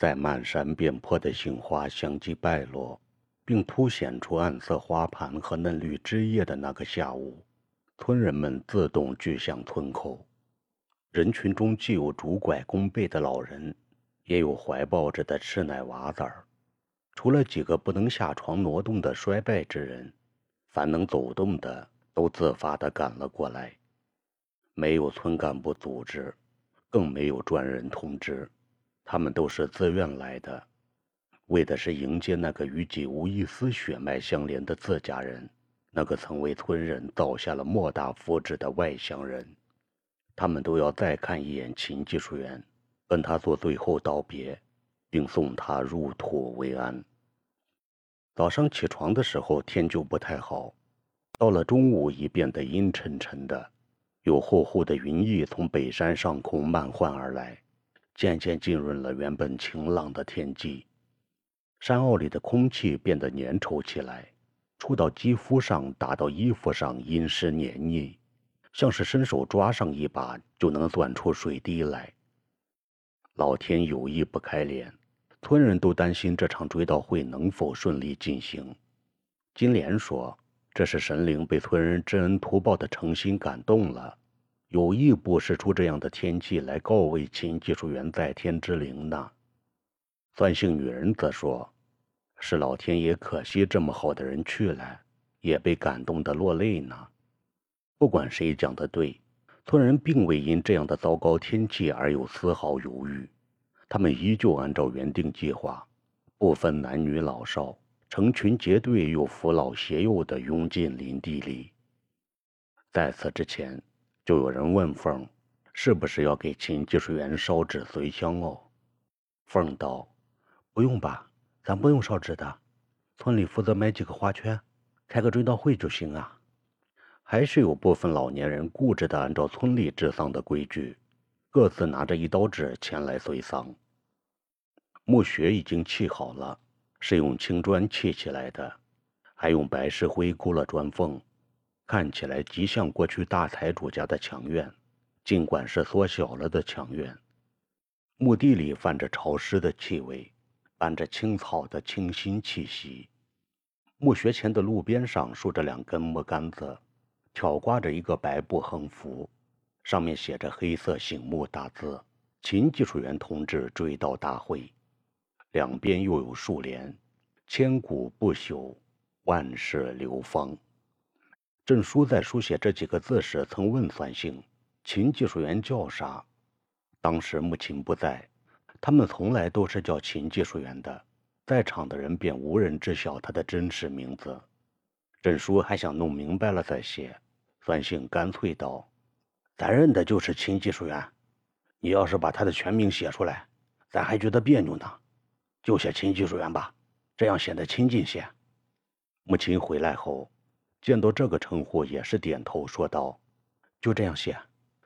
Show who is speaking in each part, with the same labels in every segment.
Speaker 1: 在漫山遍坡的杏花相继败落，并凸显出暗色花盘和嫩绿枝叶的那个下午，村人们自动聚向村口。人群中既有拄拐弓背的老人，也有怀抱着的吃奶娃子儿。除了几个不能下床挪动的衰败之人，凡能走动的都自发地赶了过来。没有村干部组织，更没有专人通知。他们都是自愿来的，为的是迎接那个与己无一丝血脉相连的自家人，那个曾为村人造下了莫大福祉的外乡人。他们都要再看一眼秦技术员，跟他做最后道别，并送他入土为安。早上起床的时候，天就不太好，到了中午已变得阴沉沉的，有厚厚的云翳从北山上空漫唤而来。渐渐浸润了原本晴朗的天际，山坳里的空气变得粘稠起来，触到肌肤上，打到衣服上，阴湿黏腻，像是伸手抓上一把就能钻出水滴来。老天有意不开脸，村人都担心这场追悼会能否顺利进行。金莲说：“这是神灵被村人知恩图报的诚心感动了。”有意布施出这样的天气来告慰秦技术员在天之灵呢？算性女人则说：“是老天爷可惜这么好的人去了，也被感动得落泪呢。”不管谁讲的对，村人并未因这样的糟糕天气而有丝毫犹豫，他们依旧按照原定计划，不分男女老少，成群结队又扶老携幼地拥进林地里。在此之前。就有人问凤，是不是要给秦技术员烧纸随香哦？凤道：“不用吧，咱不用烧纸的，村里负责买几个花圈，开个追悼会就行啊。”还是有部分老年人固执地按照村里治丧的规矩，各自拿着一刀纸前来随丧。墓穴已经砌好了，是用青砖砌起来的，还用白石灰箍了砖缝。看起来极像过去大财主家的墙院，尽管是缩小了的墙院。墓地里泛着潮湿的气味，伴着青草的清新气息。墓穴前的路边上竖着两根木杆子，挑挂着一个白布横幅，上面写着黑色醒目大字：“秦技术员同志追悼大会。”两边又有数联：“千古不朽，万世流芳。”郑书在书写这几个字时，曾问算性：“秦技术员叫啥？”当时母亲不在，他们从来都是叫秦技术员的，在场的人便无人知晓他的真实名字。郑书还想弄明白了再写，算性干脆道：“咱认的就是秦技术员，你要是把他的全名写出来，咱还觉得别扭呢，就写秦技术员吧，这样显得亲近些。”母亲回来后。见到这个称呼，也是点头说道：“就这样写，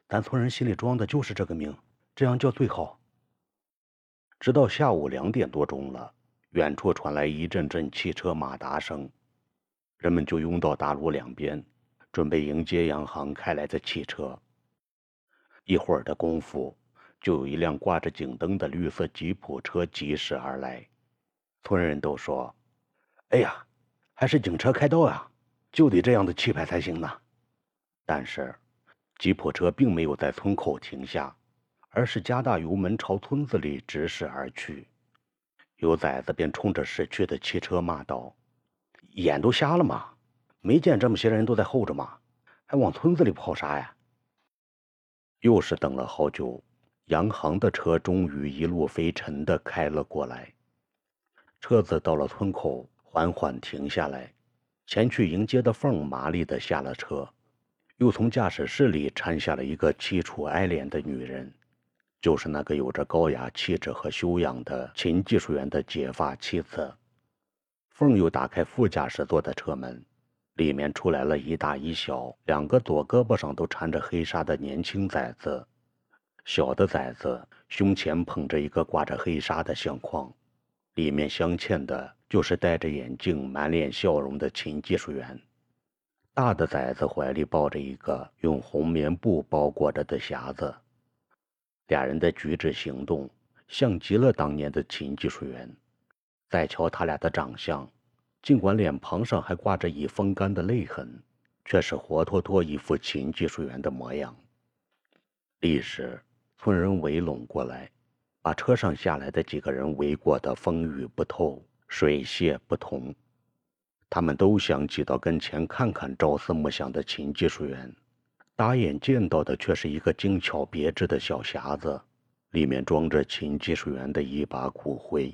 Speaker 1: 咱村人心里装的就是这个名，这样叫最好。”直到下午两点多钟了，远处传来一阵阵汽车马达声，人们就拥到大路两边，准备迎接洋行开来的汽车。一会儿的功夫，就有一辆挂着警灯的绿色吉普车疾驶而来，村人都说：“哎呀，还是警车开道啊！”就得这样的气派才行呢。但是，吉普车并没有在村口停下，而是加大油门朝村子里直驶而去。有崽子便冲着驶去的汽车骂道：“眼都瞎了吗？没见这么些人都在候着吗？还往村子里跑啥呀？”又是等了好久，杨行的车终于一路飞尘的开了过来。车子到了村口，缓缓停下来。前去迎接的凤麻利地下了车，又从驾驶室里搀下了一个凄楚哀怜的女人，就是那个有着高雅气质和修养的秦技术员的结发妻子。凤又打开副驾驶座的车门，里面出来了一大一小两个左胳膊上都缠着黑纱的年轻崽子，小的崽子胸前捧着一个挂着黑纱的相框，里面镶嵌的。就是戴着眼镜、满脸笑容的秦技术员，大的崽子怀里抱着一个用红棉布包裹着的匣子，俩人的举止行动像极了当年的秦技术员。再瞧他俩的长相，尽管脸庞上还挂着已风干的泪痕，却是活脱脱一副秦技术员的模样。立时，村人围拢过来，把车上下来的几个人围过得风雨不透、水泄不通。他们都想挤到跟前看看朝思暮想的秦技术员，打眼见到的却是一个精巧别致的小匣子，里面装着秦技术员的一把骨灰。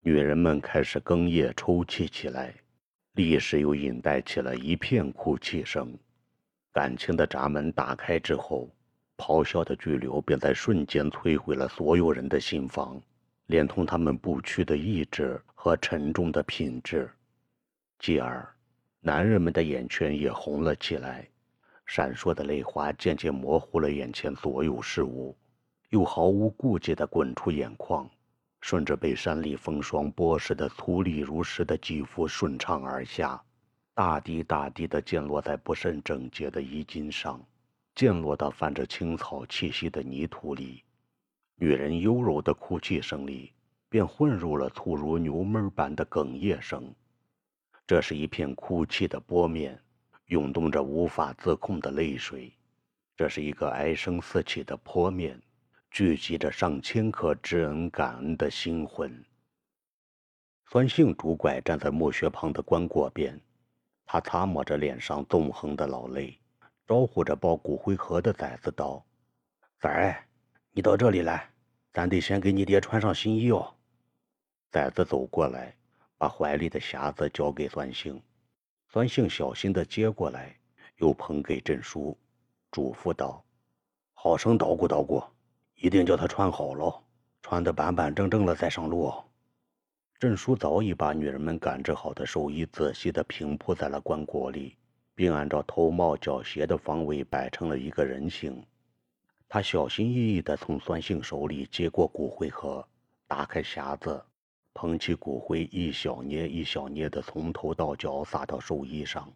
Speaker 1: 女人们开始哽咽抽泣起来，立时又引带起了一片哭泣声。感情的闸门打开之后，咆哮的巨流便在瞬间摧毁了所有人的心房，连同他们不屈的意志和沉重的品质。继而，男人们的眼圈也红了起来，闪烁的泪花渐渐模糊了眼前所有事物，又毫无顾忌地滚出眼眶。顺着被山里风霜剥蚀的粗粝如石的肌肤顺畅而下，大滴大滴地溅落在不甚整洁的衣襟上，溅落到泛着青草气息的泥土里。女人幽柔的哭泣声里，便混入了粗如牛闷般的哽咽声。这是一片哭泣的波面，涌动着无法自控的泪水。这是一个哀声四起的坡面。聚集着上千颗知恩感恩的心魂。酸性拄拐站在墓穴旁的棺椁边，他擦抹着脸上纵横的老泪，招呼着抱骨灰盒的崽子道：“崽儿，你到这里来，咱得先给你爹穿上新衣哦。”崽子走过来，把怀里的匣子交给酸性，酸性小心地接过来，又捧给郑叔，嘱咐道：“好生捣鼓捣鼓。”一定叫他穿好喽，穿得板板正正了再上路。郑叔早已把女人们赶制好的寿衣仔细地平铺在了棺椁里，并按照头帽脚鞋的方位摆成了一个人形。他小心翼翼地从酸性手里接过骨灰盒，打开匣子，捧起骨灰，一小捏一小捏地从头到脚撒到寿衣上。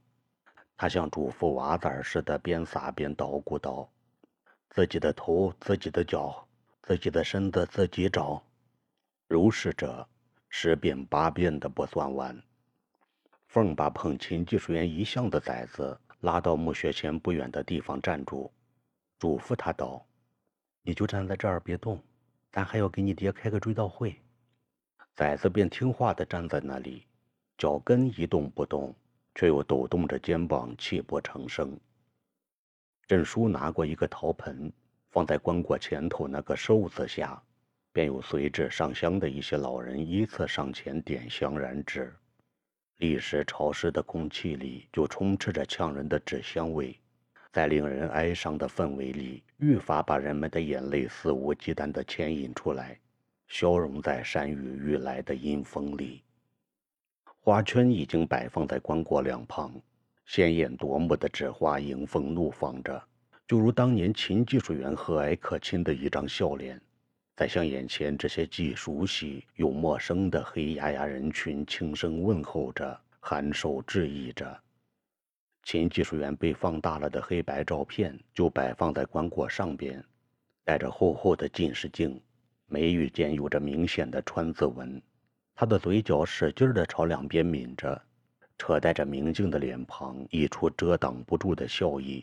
Speaker 1: 他像嘱咐娃子儿似的，边撒边捣鼓道。自己的头，自己的脚，自己的身子自己找，如是者十遍八遍的不算完。凤把捧琴技术员遗像的崽子拉到墓穴前不远的地方站住，嘱咐他道：“你就站在这儿别动，咱还要给你爹开个追悼会。”崽子便听话的站在那里，脚跟一动不动，却又抖动着肩膀，泣不成声。郑叔拿过一个陶盆，放在棺椁前头那个寿字下，便有随至上香的一些老人依次上前点香燃纸。立时，潮湿的空气里就充斥着呛人的纸香味，在令人哀伤的氛围里，愈发把人们的眼泪肆无忌惮地牵引出来，消融在山雨欲来的阴风里。花圈已经摆放在棺椁两旁。鲜艳夺目的纸花迎风怒放着，就如当年秦技术员和蔼可亲的一张笑脸，在向眼前这些既熟悉又陌生的黑压压人群轻声问候着，含首致意着。秦技术员被放大了的黑白照片就摆放在棺椁上边，戴着厚厚的近视镜，眉宇间有着明显的川字纹，他的嘴角使劲地朝两边抿着。扯带着明镜的脸庞，溢出遮挡不住的笑意。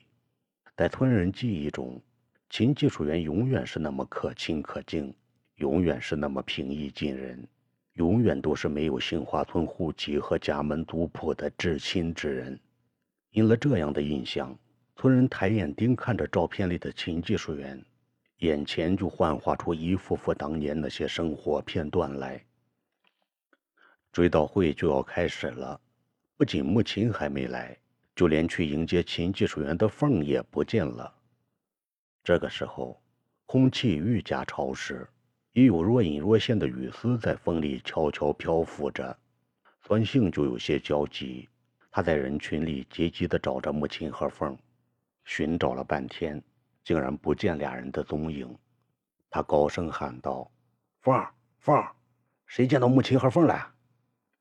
Speaker 1: 在村人记忆中，秦技术员永远是那么可亲可敬，永远是那么平易近人，永远都是没有杏花村户籍和家门族谱的至亲之人。因了这样的印象，村人抬眼盯看着照片里的秦技术员，眼前就幻化出一幅幅当年那些生活片段来。追悼会就要开始了。不仅木琴还没来，就连去迎接秦技术员的凤也不见了。这个时候，空气愈加潮湿，已有若隐若现的雨丝在风里悄悄漂浮着。酸性就有些焦急，他在人群里急急地找着母亲和凤，寻找了半天，竟然不见俩人的踪影。他高声喊道：“凤儿，凤儿，谁见到母亲和凤了？”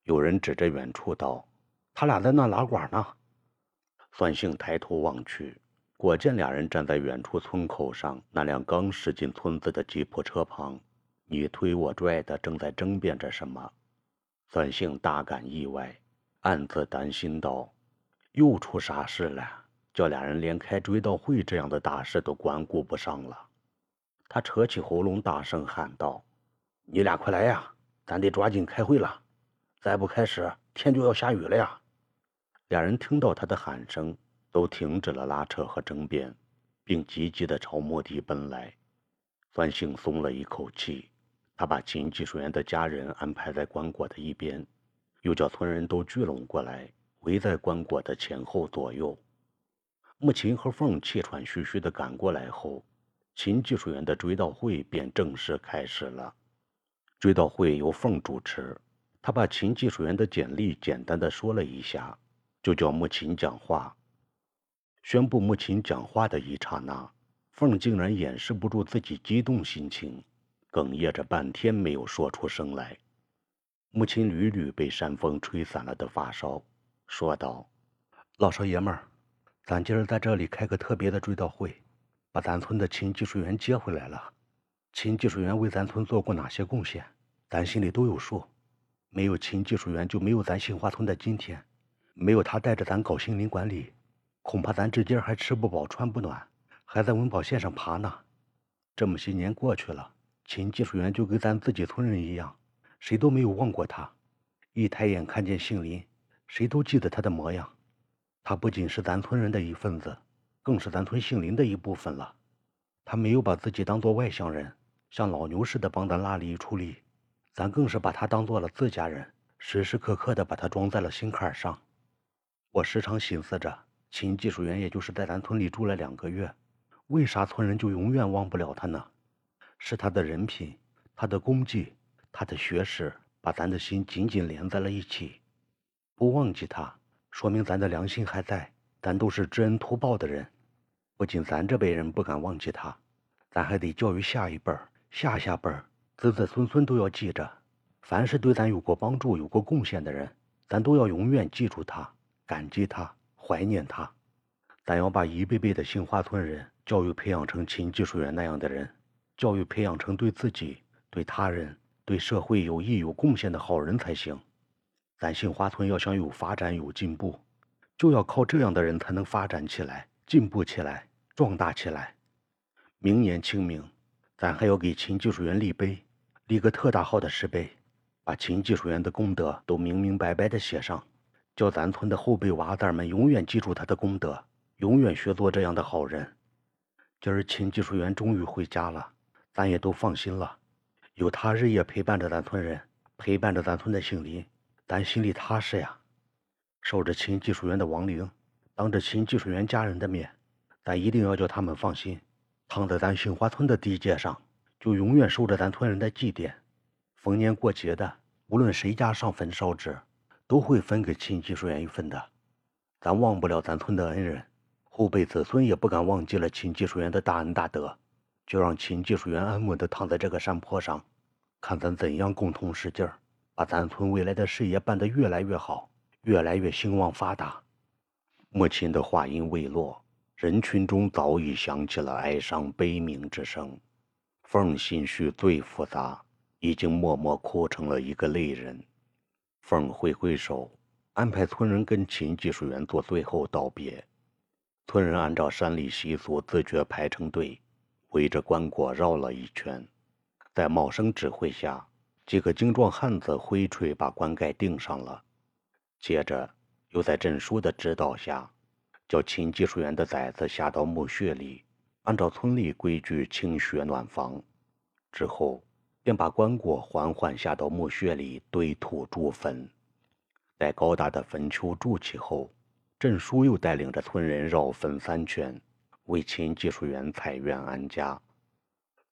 Speaker 1: 有人指着远处道。他俩在那拉呱呢。算性抬头望去，果见俩人站在远处村口上那辆刚驶进村子的吉普车旁，你推我拽的，正在争辩着什么。算性大感意外，暗自担心道：“又出啥事了？叫俩人连开追悼会这样的大事都管顾不上了。”他扯起喉咙，大声喊道：“你俩快来呀！咱得抓紧开会了，再不开始，天就要下雨了呀！”俩人听到他的喊声，都停止了拉扯和争辩，并急急地朝墓地奔来。段兴松了一口气，他把秦技术员的家人安排在棺椁的一边，又叫村人都聚拢过来，围在棺椁的前后左右。木琴和凤气喘吁吁地赶过来后，秦技术员的追悼会便正式开始了。追悼会由凤主持，他把秦技术员的简历简单的说了一下，就叫木琴讲话。宣布木琴讲话的一刹那。凤竟然掩饰不住自己激动心情，哽咽着半天没有说出声来。母亲屡屡被山风吹散了的发梢，说道：“老少爷们儿，咱今儿在这里开个特别的追悼会，把咱村的秦技术员接回来了。秦技术员为咱村做过哪些贡献，咱心里都有数。没有秦技术员，就没有咱杏花村的今天。没有他带着咱搞心灵管理，恐怕咱至今还吃不饱穿不暖。”还在温饱线上爬呢，这么些年过去了，秦技术员就跟咱自己村人一样，谁都没有忘过他。一抬眼看见杏林，谁都记得他的模样。他不仅是咱村人的一份子，更是咱村杏林的一部分了。他没有把自己当做外乡人，像老牛似的帮咱拉犁出力，咱更是把他当做了自家人，时时刻刻的把他装在了心坎上。我时常寻思着，秦技术员也就是在咱村里住了两个月。为啥村人就永远忘不了他呢？是他的人品、他的功绩、他的学识，把咱的心紧紧连在了一起。不忘记他，说明咱的良心还在，咱都是知恩图报的人。不仅咱这辈人不敢忘记他，咱还得教育下一辈儿、下下辈儿、子子孙孙都要记着。凡是对咱有过帮助、有过贡献的人，咱都要永远记住他、感激他、怀念他。咱要把一辈辈的杏花村人。教育培养成秦技术员那样的人，教育培养成对自己、对他人、对社会有益有贡献的好人才行。咱杏花村要想有发展有进步，就要靠这样的人才能发展起来、进步起来、壮大起来。明年清明，咱还要给秦技术员立碑，立个特大号的石碑，把秦技术员的功德都明明白白的写上，叫咱村的后辈娃子们永远记住他的功德，永远学做这样的好人。今儿秦技术员终于回家了，咱也都放心了。有他日夜陪伴着咱村人，陪伴着咱村的杏林，咱心里踏实呀。守着秦技术员的亡灵，当着秦技术员家人的面，咱一定要叫他们放心。躺在咱杏花村的地界上，就永远受着咱村人的祭奠。逢年过节的，无论谁家上坟烧纸，都会分给秦技术员一份的。咱忘不了咱村的恩人。后辈子孙也不敢忘记了秦技术员的大恩大德，就让秦技术员安稳地躺在这个山坡上，看咱怎样共同使劲儿，把咱村未来的事业办得越来越好，越来越兴旺发达。母亲的话音未落，人群中早已响起了哀伤悲鸣之声。凤心绪最复杂，已经默默哭成了一个泪人。凤挥挥手，安排村人跟秦技术员做最后道别。村人按照山里习俗，自觉排成队，围着棺椁绕了一圈。在茂生指挥下，几个精壮汉子挥锤把棺盖钉上了。接着，又在郑叔的指导下，叫秦技术员的崽子下到墓穴里，按照村里规矩清雪暖房。之后，便把棺椁缓缓下到墓穴里堆土筑坟。在高大的坟丘筑起后，郑叔又带领着村人绕坟三圈，为秦技术员采院安家。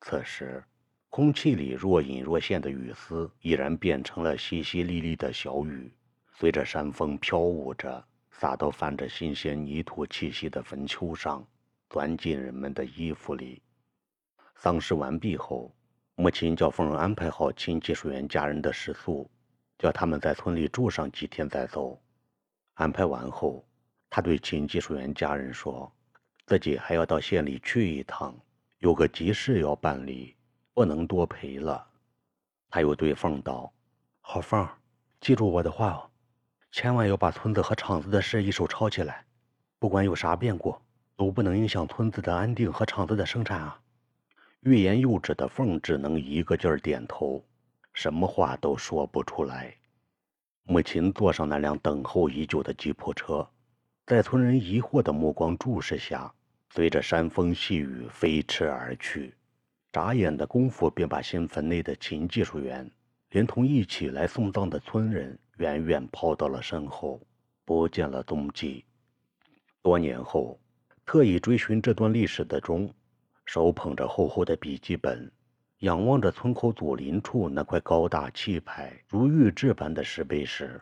Speaker 1: 此时，空气里若隐若现的雨丝已然变成了淅淅沥沥的小雨，随着山风飘舞着，洒到泛着新鲜泥土气息的坟丘上，钻进人们的衣服里。丧事完毕后，母亲叫凤儿安排好秦技术员家人的食宿，叫他们在村里住上几天再走。安排完后。他对秦技术员家人说：“自己还要到县里去一趟，有个急事要办理，不能多陪了。他又对凤道：“好凤，记住我的话哦，千万要把村子和厂子的事一手抄起来，不管有啥变故，都不能影响村子的安定和厂子的生产啊。”欲言又止的凤只能一个劲儿点头，什么话都说不出来。母亲坐上那辆等候已久的吉普车，在村人疑惑的目光注视下，随着山风细雨飞驰而去。眨眼的功夫，便把新坟内的秦技术员，连同一起来送葬的村人，远远抛到了身后，不见了踪迹。多年后，特意追寻这段历史的钟。手捧着厚厚的笔记本，仰望着村口左邻处那块高大气派如玉质般的石碑时，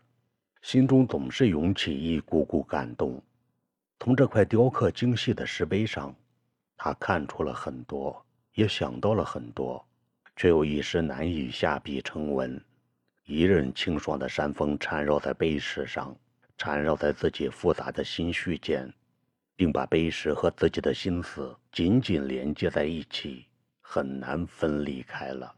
Speaker 1: 心中总是涌起一股股感动。从这块雕刻精细的石碑上，他看出了很多，也想到了很多，却又一时难以下笔成文。一任清爽的山风缠绕在碑石上，缠绕在自己复杂的心绪间。并把碑石和自己的心思紧紧连接在一起，很难分离开了。